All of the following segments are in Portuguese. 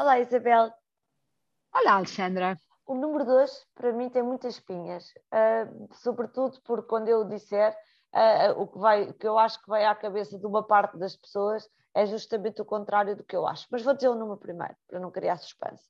Olá, Isabel. Olá, Alexandra. O número 2, para mim, tem muitas espinhas, uh, sobretudo porque quando eu disser, uh, o que, vai, que eu acho que vai à cabeça de uma parte das pessoas é justamente o contrário do que eu acho. Mas vou dizer o número primeiro, para não criar suspense.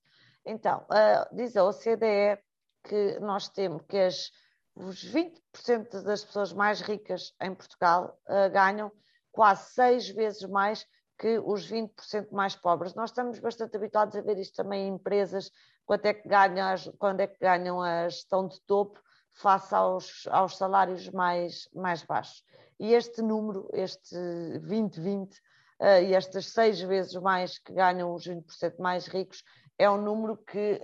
Então, uh, diz a OCDE que nós temos que as, os 20% das pessoas mais ricas em Portugal ganham quase seis vezes mais que os 20% mais pobres. Nós estamos bastante habituados a ver isto também em empresas, quando é que ganham as, quando é que ganham a gestão de topo face aos, aos salários mais, mais baixos. E este número, este 2020, uh, eh, e estas seis vezes mais que ganham os 20% mais ricos, é um número que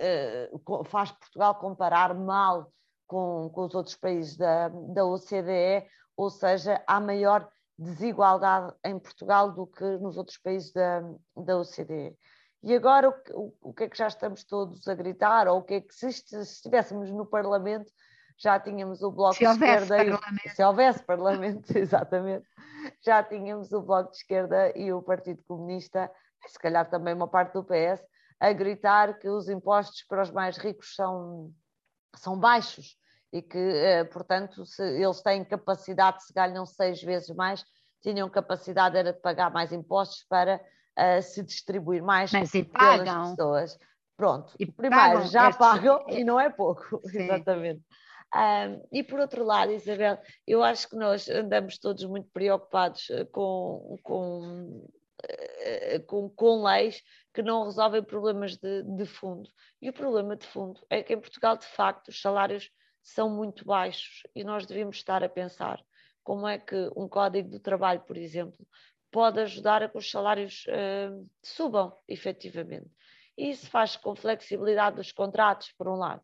uh, faz Portugal comparar mal com, com os outros países da, da OCDE, ou seja, há maior desigualdade em Portugal do que nos outros países da, da OCDE. E agora o, o, que é que já estamos todos a gritar, ou o que é que se, se estivéssemos no Parlamento já tínhamos o Bloco de Esquerda e, se houvesse Parlamento, exatamente, já tínhamos o Bloco de Esquerda e o Partido Comunista, e se calhar também uma parte do PS, a gritar que os impostos para os mais ricos são, são baixos e que, eh, portanto, se eles têm capacidade, se ganham seis vezes mais, tinham capacidade era de pagar mais impostos para uh, se distribuir mais Mas pelas pagam. pessoas. Pronto, e primeiro já estes... pagam e não é pouco, Sim. exatamente. Um, e por outro lado, Isabel, eu acho que nós andamos todos muito preocupados eh, com, com, com, com leis que não resolvem problemas de, de fundo. E o problema de fundo é que em Portugal, de facto, os salários são muito baixos e nós devemos estar a pensar como é que um código do trabalho, por exemplo, pode ajudar a que os salários uh, subam efetivamente. E isso faz com flexibilidade dos contratos, por um lado.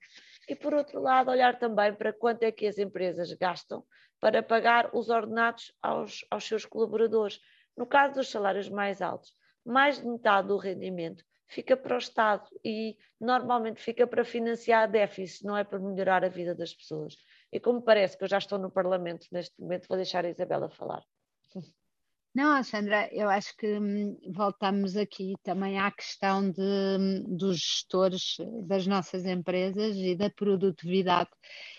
E por outro lado, olhar também para quanto é que as empresas gastam para pagar os ordenados aos, aos seus colaboradores. No caso dos salários mais altos, mais de metade do rendimento fica para o Estado e normalmente fica para financiar déficit, não é para melhorar a vida das pessoas. E como parece que eu já estou no Parlamento neste momento, vou deixar a Isabela falar. Não, Alexandra, eu acho que hum, voltamos aqui também à questão de, hum, dos gestores das nossas empresas e da produtividade.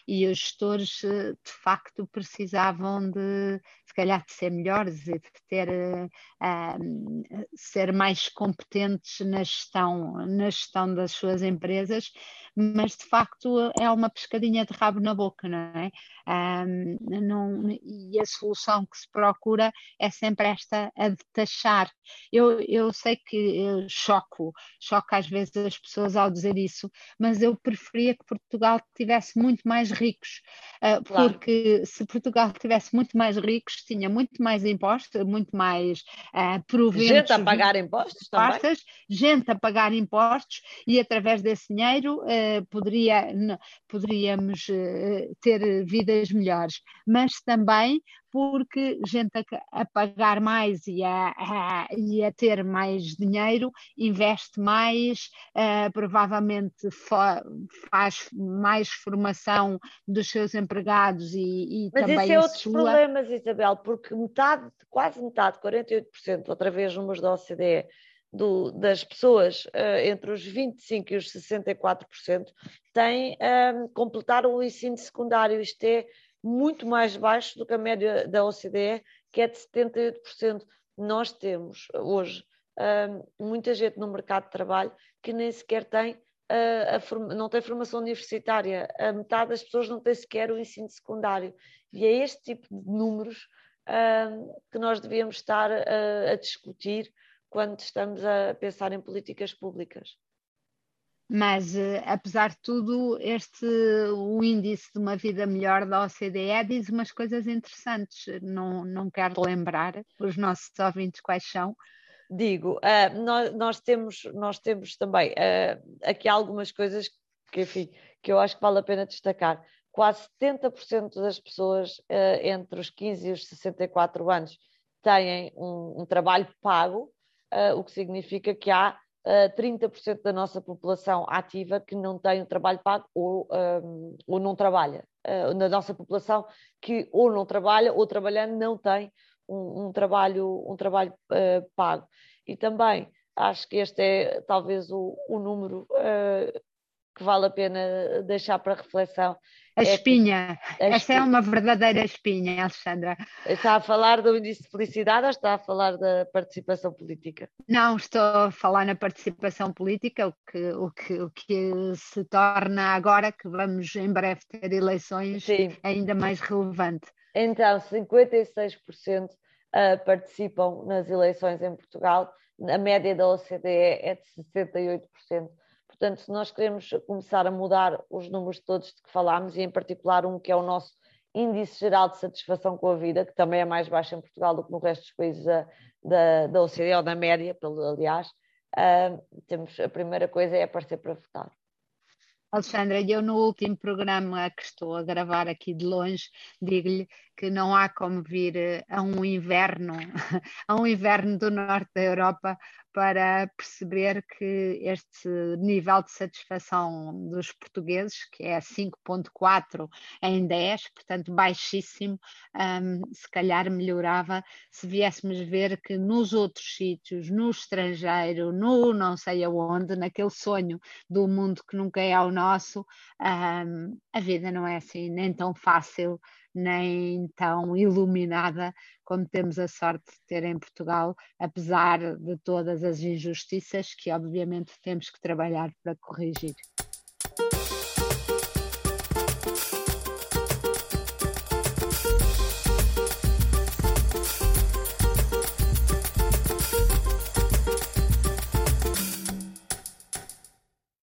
E os gestores, eh, de facto, precisavam de, se calhar, de ser melhores e de ter, uh, ser mais competentes na gestão, na gestão das suas empresas, mas de facto é uma pescadinha de rabo na boca, não é? Não, e a solução que se procura é sempre esta, a de taxar. Eu, eu sei que eu choco, choco às vezes as pessoas ao dizer isso, mas eu preferia que Portugal tivesse muito mais ricos, uh, claro. porque se Portugal tivesse muito mais ricos, tinha muito mais impostos, muito mais uh, proventos. Gente a pagar impostos também. Gente a pagar impostos e através desse dinheiro uh, poderia, poderíamos ter vidas melhores, mas também porque gente a, a pagar mais e a, a, e a, ter mais dinheiro investe mais, uh, provavelmente faz mais formação dos seus empregados e, e Mas também esse é outros sua... problemas, Isabel, porque metade, quase metade, 48%, outra vez números da OCDE, do, das pessoas uh, entre os 25% e os 64% têm um, completaram o ensino secundário. Isto é muito mais baixo do que a média da OCDE, que é de 78%. Nós temos hoje muita gente no mercado de trabalho que nem sequer tem, uh, a, não tem formação universitária. A metade das pessoas não tem sequer o ensino secundário. E é este tipo de números que nós devíamos estar a discutir quando estamos a pensar em políticas públicas. Mas, uh, apesar de tudo, este, o índice de uma vida melhor da OCDE diz umas coisas interessantes. Não, não quero lembrar os nossos ouvintes quais são. Digo, uh, nós, nós, temos, nós temos também uh, aqui algumas coisas que, enfim, que eu acho que vale a pena destacar. Quase 70% das pessoas entre os 15 e os 64 anos têm um, um trabalho pago, o que significa que há uh, 30% da nossa população ativa que não tem o trabalho pago ou, um, ou não trabalha. Uh, na nossa população que ou não trabalha ou trabalhando não tem um, um trabalho, um trabalho uh, pago. E também acho que este é talvez o, o número uh, que vale a pena deixar para reflexão. A é espinha, a essa espinha. é uma verdadeira espinha, Alexandra. Está a falar do índice de felicidade ou está a falar da participação política? Não, estou a falar na participação política, o que, o que, o que se torna agora que vamos em breve ter eleições Sim. ainda mais relevante. Então, 56% uh, participam nas eleições em Portugal, a média da OCDE é de 68%. Portanto, se nós queremos começar a mudar os números todos de que falámos, e em particular um que é o nosso índice geral de satisfação com a vida, que também é mais baixo em Portugal do que no resto dos países da, da, da OCDE, ou da média, pelo, aliás, uh, temos, a primeira coisa é aparecer para votar. Alexandra, eu no último programa que estou a gravar aqui de longe, digo-lhe que não há como vir eh, a um inverno, a um inverno do norte da Europa para perceber que este nível de satisfação dos portugueses, que é 5.4 em 10, portanto baixíssimo, um, se calhar melhorava se viéssemos ver que nos outros sítios, no estrangeiro, no não sei aonde, naquele sonho do mundo que nunca é o nosso, um, a vida não é assim nem tão fácil nem tão iluminada como temos a sorte de ter em Portugal, apesar de todas as injustiças que, obviamente, temos que trabalhar para corrigir.